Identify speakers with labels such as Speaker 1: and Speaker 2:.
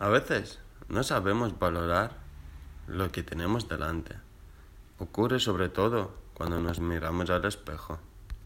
Speaker 1: A veces no sabemos valorar lo que tenemos delante. Ocurre sobre todo cuando nos miramos al espejo.